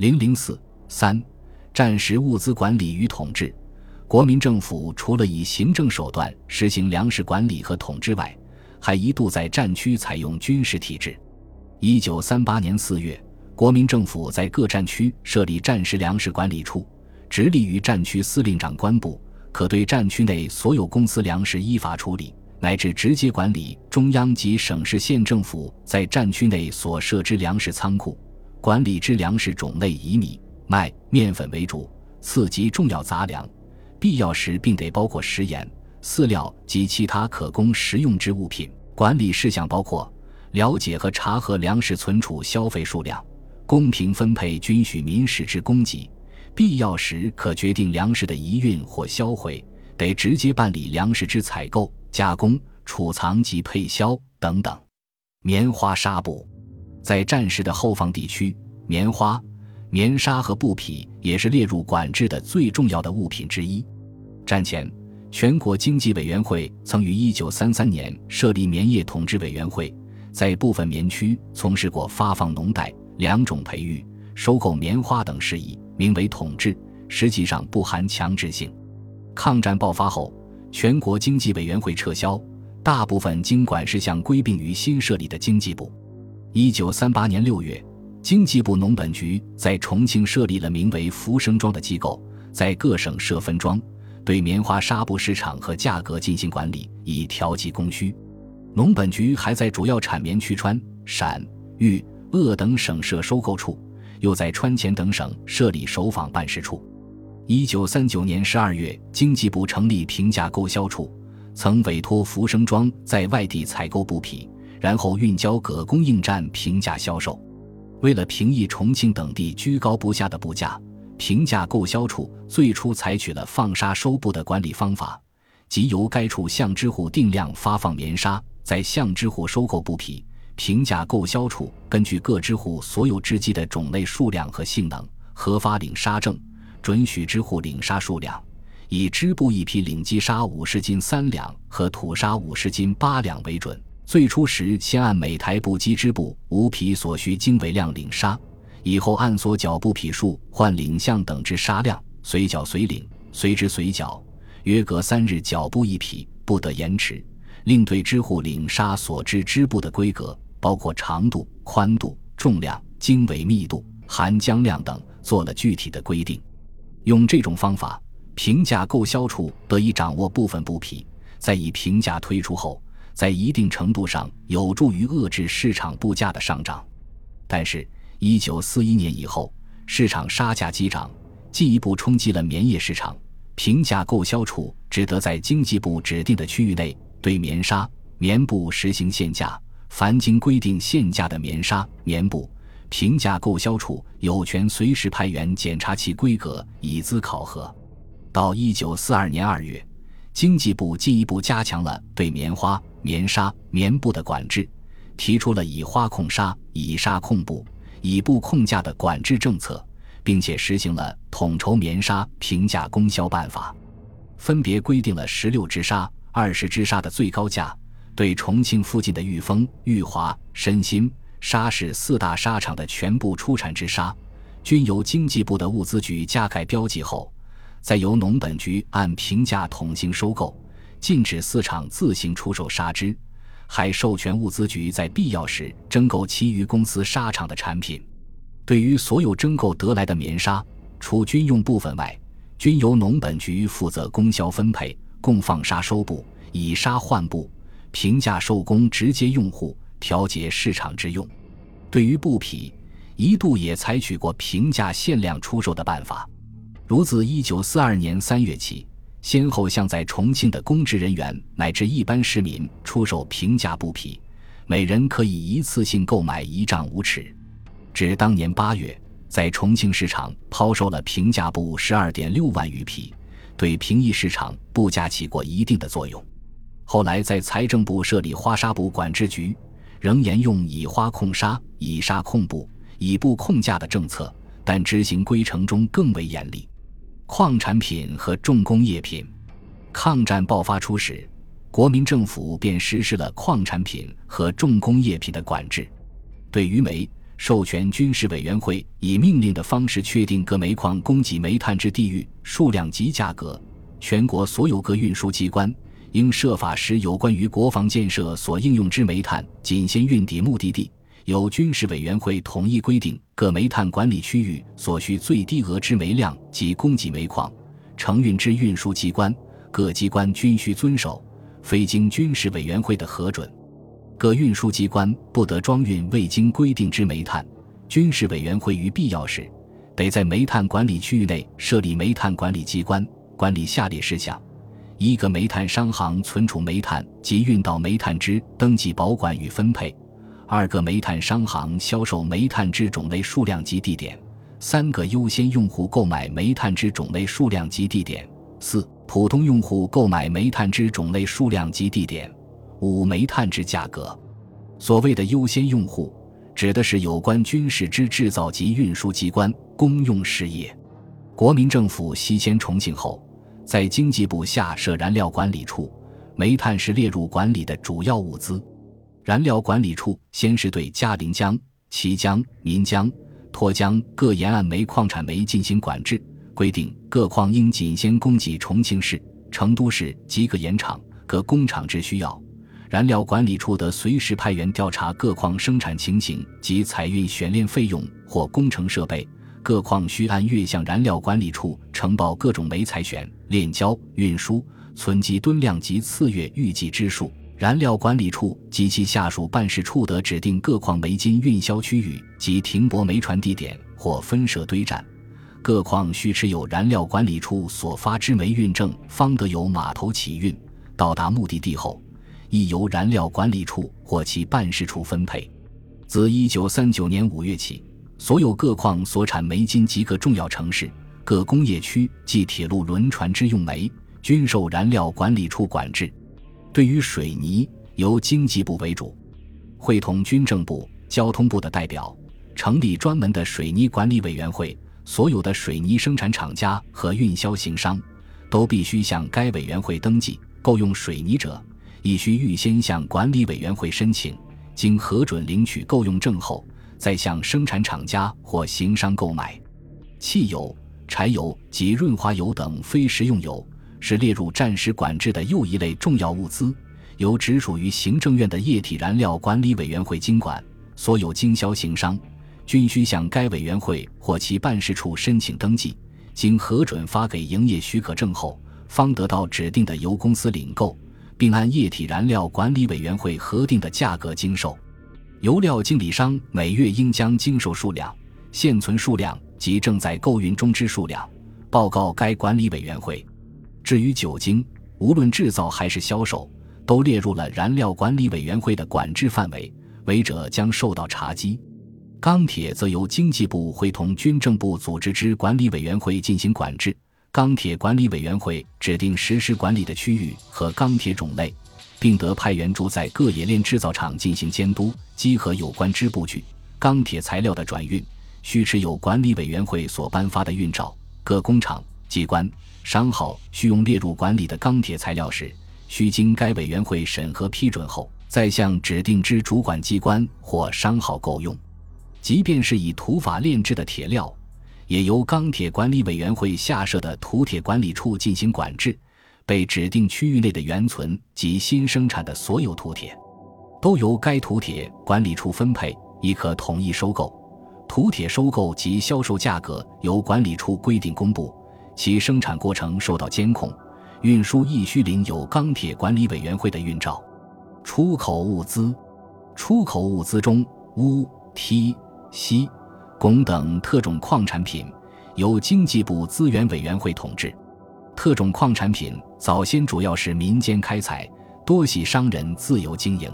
零零四三，战时物资管理与统治。国民政府除了以行政手段实行粮食管理和统治外，还一度在战区采用军事体制。一九三八年四月，国民政府在各战区设立战时粮食管理处，直隶于战区司令长官部，可对战区内所有公司粮食依法处理，乃至直接管理中央及省市县政府在战区内所设置粮食仓库，管理之粮食种类以米、麦、面粉为主，次及重要杂粮。必要时，并得包括食盐、饲料及其他可供食用之物品。管理事项包括了解和查核粮食存储消费数量，公平分配均许民食之供给。必要时，可决定粮食的移运或销毁。得直接办理粮食之采购、加工、储藏及配销等等。棉花纱布，在战时的后方地区，棉花。棉纱和布匹也是列入管制的最重要的物品之一。战前，全国经济委员会曾于1933年设立棉业统治委员会，在部分棉区从事过发放农贷、两种培育、收购棉花等事宜，名为统治，实际上不含强制性。抗战爆发后，全国经济委员会撤销，大部分经管事项归并于新设立的经济部。1938年6月。经济部农本局在重庆设立了名为“福生庄”的机构，在各省设分庄，对棉花纱布市场和价格进行管理，以调剂供需。农本局还在主要产棉区川、陕、豫、鄂等省设收购处，又在川黔等省设立首访办事处。一九三九年十二月，经济部成立平价购销处，曾委托福生庄在外地采购布匹，然后运交各供应站平价销售。为了平抑重庆等地居高不下的布价，平价购销处最初采取了放纱收布的管理方法，即由该处向织户定量发放棉纱，在向织户收购布匹。平价购销处根据各支户所有织机的种类、数量和性能，核发领纱证，准许支户领纱数量，以织布一批领机纱五十斤三两和土纱五十斤八两为准。最初时，先按每台布机织布无匹所需经纬量领纱，以后按所缴布匹数换领项等之纱量，随缴随领，随织随缴，约隔三日缴布一匹，不得延迟。另对织户领纱所织织布的规格，包括长度、宽度、重量、经纬密度、含浆量等，做了具体的规定。用这种方法，平价购销处得以掌握部分布匹，在以平价推出后。在一定程度上有助于遏制市场布价的上涨，但是，一九四一年以后，市场纱价激涨，进一步冲击了棉业市场。平价购销处只得在经济部指定的区域内对棉纱、棉布实行限价，凡经规定限价的棉纱、棉布，平价购销处有权随时派员检查其规格，以资考核。到一九四二年二月，经济部进一步加强了对棉花。棉纱、棉布的管制，提出了以花控纱、以纱控布、以布控价的管制政策，并且实行了统筹棉纱平价供销办法，分别规定了十六支纱、二十支纱的最高价。对重庆附近的裕丰、裕华、申鑫、沙市四大纱厂的全部出产之纱，均由经济部的物资局加盖标记后，再由农本局按平价统行收购。禁止四厂自行出售纱织，还授权物资局在必要时征购其余公司纱厂的产品。对于所有征购得来的棉纱，除军用部分外，均由农本局负责供销分配，供放纱收布，以纱换布，平价售供直接用户，调节市场之用。对于布匹，一度也采取过平价限量出售的办法，如自一九四二年三月起。先后向在重庆的公职人员乃至一般市民出售平价布匹，每人可以一次性购买一丈五尺。至当年八月，在重庆市场抛售了平价布十二点六万余匹，对平抑市场布价起过一定的作用。后来在财政部设立花纱布管制局，仍沿用以花控纱、以纱控布、以布控价的政策，但执行规程中更为严厉。矿产品和重工业品，抗战爆发初始，国民政府便实施了矿产品和重工业品的管制。对于煤、授权军事委员会以命令的方式确定各煤矿供给煤炭之地域、数量及价格。全国所有各运输机关应设法使有关于国防建设所应用之煤炭仅先运抵目的地。由军事委员会统一规定各煤炭管理区域所需最低额之煤量及供给煤矿，承运之运输机关各机关均需遵守，非经军事委员会的核准，各运输机关不得装运未经规定之煤炭。军事委员会于必要时，得在煤炭管理区域内设立煤炭管理机关，管理下列事项：一个煤炭商行存储煤炭及运到煤炭之登记、保管与分配。二个煤炭商行销售煤炭之种类、数量及地点；三个优先用户购买煤炭之种类、数量及地点；四普通用户购买煤炭之种类、数量及地点；五煤炭之价格。所谓的优先用户，指的是有关军事之制造及运输机关、公用事业。国民政府西迁重庆后，在经济部下设燃料管理处，煤炭是列入管理的主要物资。燃料管理处先是对嘉陵江、綦江、岷江、沱江各沿岸煤矿产煤进行管制，规定各矿应仅先供给重庆市、成都市及各盐场、各工厂之需要。燃料管理处得随时派员调查各矿生产情形及采运选炼费用或工程设备。各矿需按月向燃料管理处呈报各种煤采选、炼焦、运输、存积吨量及次月预计支数。燃料管理处及其下属办事处得指定各矿煤金运销区域及停泊煤船地点或分设堆站。各矿需持有燃料管理处所发之煤运证，方得由码头起运。到达目的地后，亦由燃料管理处或其办事处分配。自一九三九年五月起，所有各矿所产煤金及各重要城市、各工业区及铁路、轮船之用煤，均受燃料管理处管制。对于水泥，由经济部为主，会同军政部、交通部的代表，成立专门的水泥管理委员会。所有的水泥生产厂家和运销行商，都必须向该委员会登记。购用水泥者，亦需预先向管理委员会申请，经核准领取购用证后，再向生产厂家或行商购买。汽油、柴油及润滑油等非食用油。是列入战时管制的又一类重要物资，由直属于行政院的液体燃料管理委员会经管。所有经销行商均需向该委员会或其办事处申请登记，经核准发给营业许可证后，方得到指定的油公司领购，并按液体燃料管理委员会核定的价格经售。油料经理商每月应将经售数量、现存数量及正在购运中之数量报告该管理委员会。至于酒精，无论制造还是销售，都列入了燃料管理委员会的管制范围，违者将受到查缉。钢铁则由经济部会同军政部组织之管理委员会进行管制。钢铁管理委员会指定实施管理的区域和钢铁种类，并得派员驻在各冶炼制造厂进行监督。稽核有关支部局、钢铁材料的转运，需持有管理委员会所颁发的运照。各工厂、机关。商号需用列入管理的钢铁材料时，需经该委员会审核批准后，再向指定之主管机关或商号购用。即便是以土法炼制的铁料，也由钢铁管理委员会下设的土铁管理处进行管制。被指定区域内的原存及新生产的所有土铁，都由该土铁管理处分配，亦可统一收购。土铁收购及销售价格由管理处规定公布。其生产过程受到监控，运输亦需领有钢铁管理委员会的运照。出口物资，出口物资中，钨、锑、锡、汞等特种矿产品由经济部资源委员会统治。特种矿产品早先主要是民间开采，多系商人自由经营。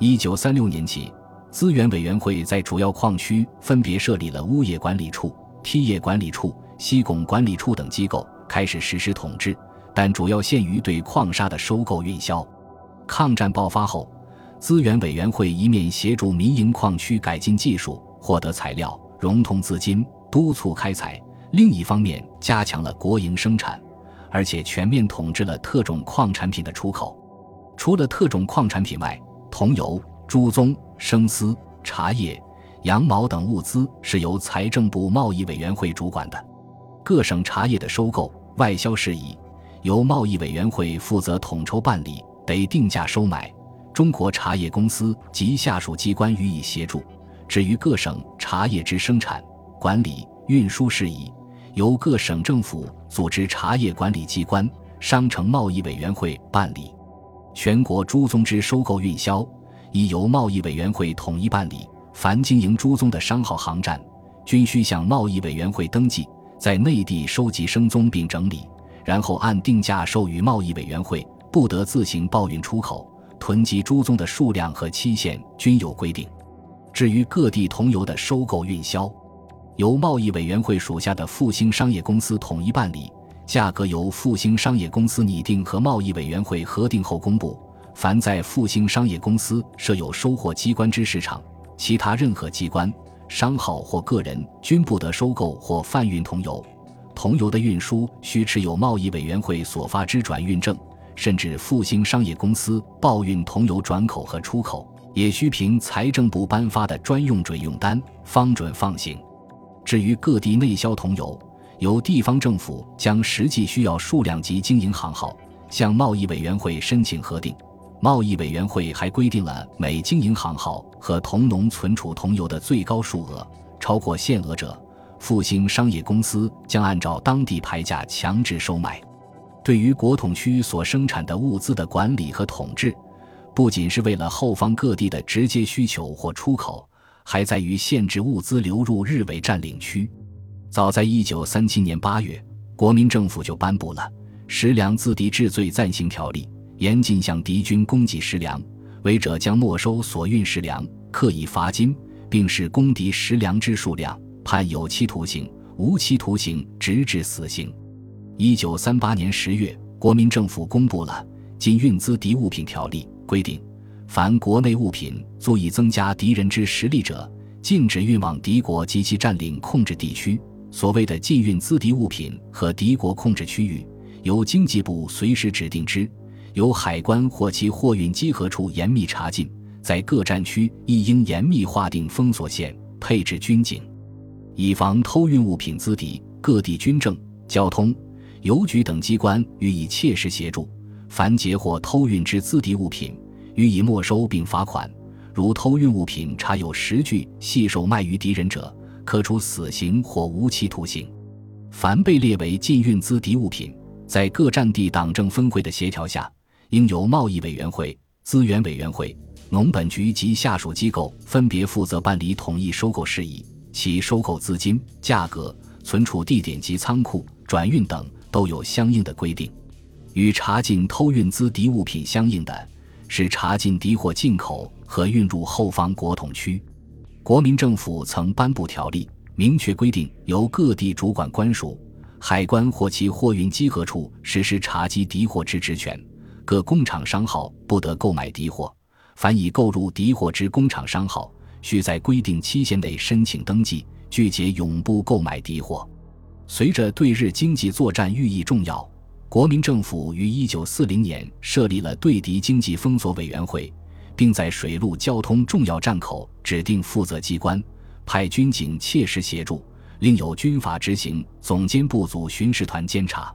一九三六年起，资源委员会在主要矿区分别设立了钨业管理处、锑业管理处。西贡管理处等机构开始实施统治，但主要限于对矿砂的收购运销。抗战爆发后，资源委员会一面协助民营矿区改进技术、获得材料、融通资金、督促开采；另一方面加强了国营生产，而且全面统治了特种矿产品的出口。除了特种矿产品外，桐油、朱棕、生丝、茶叶。羊毛等物资是由财政部贸易委员会主管的。各省茶叶的收购、外销事宜，由贸易委员会负责统筹办理，得定价收买。中国茶叶公司及下属机关予以协助。至于各省茶叶之生产、管理、运输事宜，由各省政府组织茶叶管理机关、商城贸易委员会办理。全国猪宗之收购、运销，亦由贸易委员会统一办理。凡经营猪宗的商号、航站，均需向贸易委员会登记。在内地收集生宗并整理，然后按定价授予贸易委员会，不得自行报运出口。囤积猪宗的数量和期限均有规定。至于各地桐油的收购、运销，由贸易委员会属下的复兴商业公司统一办理，价格由复兴商业公司拟定和贸易委员会核定后公布。凡在复兴商业公司设有收货机关之市场，其他任何机关。商号或个人均不得收购或贩运桐油，桐油的运输需持有贸易委员会所发之转运证，甚至复兴商业公司报运桐油转口和出口，也需凭财政部颁发的专用准用单方准放行。至于各地内销桐油，由地方政府将实际需要数量及经营行号向贸易委员会申请核定。贸易委员会还规定了每经营行号和同农存储桐油的最高数额，超过限额者，复兴商业公司将按照当地牌价强制收买。对于国统区所生产的物资的管理和统治，不仅是为了后方各地的直接需求或出口，还在于限制物资流入日伪占领区。早在一九三七年八月，国民政府就颁布了《食粮自敌治罪暂行条例》。严禁向敌军供给食粮，违者将没收所运食粮，刻以罚金，并视供敌食粮之数量，判有期徒刑、无期徒刑，直至死刑。一九三八年十月，国民政府公布了《禁运资敌物品条例》，规定，凡国内物品足以增加敌人之实力者，禁止运往敌国及其占领控制地区。所谓的禁运资敌物品和敌国控制区域，由经济部随时指定之。由海关或其货运稽核处严密查禁，在各战区亦应严密划定封锁线，配置军警，以防偷运物品资敌。各地军政、交通、邮局等机关予以切实协助。凡截获偷运之资敌物品，予以没收并罚款。如偷运物品查有实据系售卖于敌人者，可处死刑或无期徒刑。凡被列为禁运资敌物品，在各战地党政分会的协调下。应由贸易委员会、资源委员会、农本局及下属机构分别负责办理统一收购事宜，其收购资金、价格、存储地点及仓库、转运等都有相应的规定。与查禁偷运资敌物品相应的是查禁敌货进口和运入后方国统区。国民政府曾颁布条例，明确规定由各地主管官署、海关或其货运稽核处实施查缉敌货之职权。各工厂商号不得购买敌货，凡已购入敌货之工厂商号，需在规定期限内申请登记，拒绝永不购买敌货。随着对日经济作战寓意重要，国民政府于一九四零年设立了对敌经济封锁委员会，并在水陆交通重要站口指定负责机关，派军警切实协助，另有军法执行总监部组巡视团监察。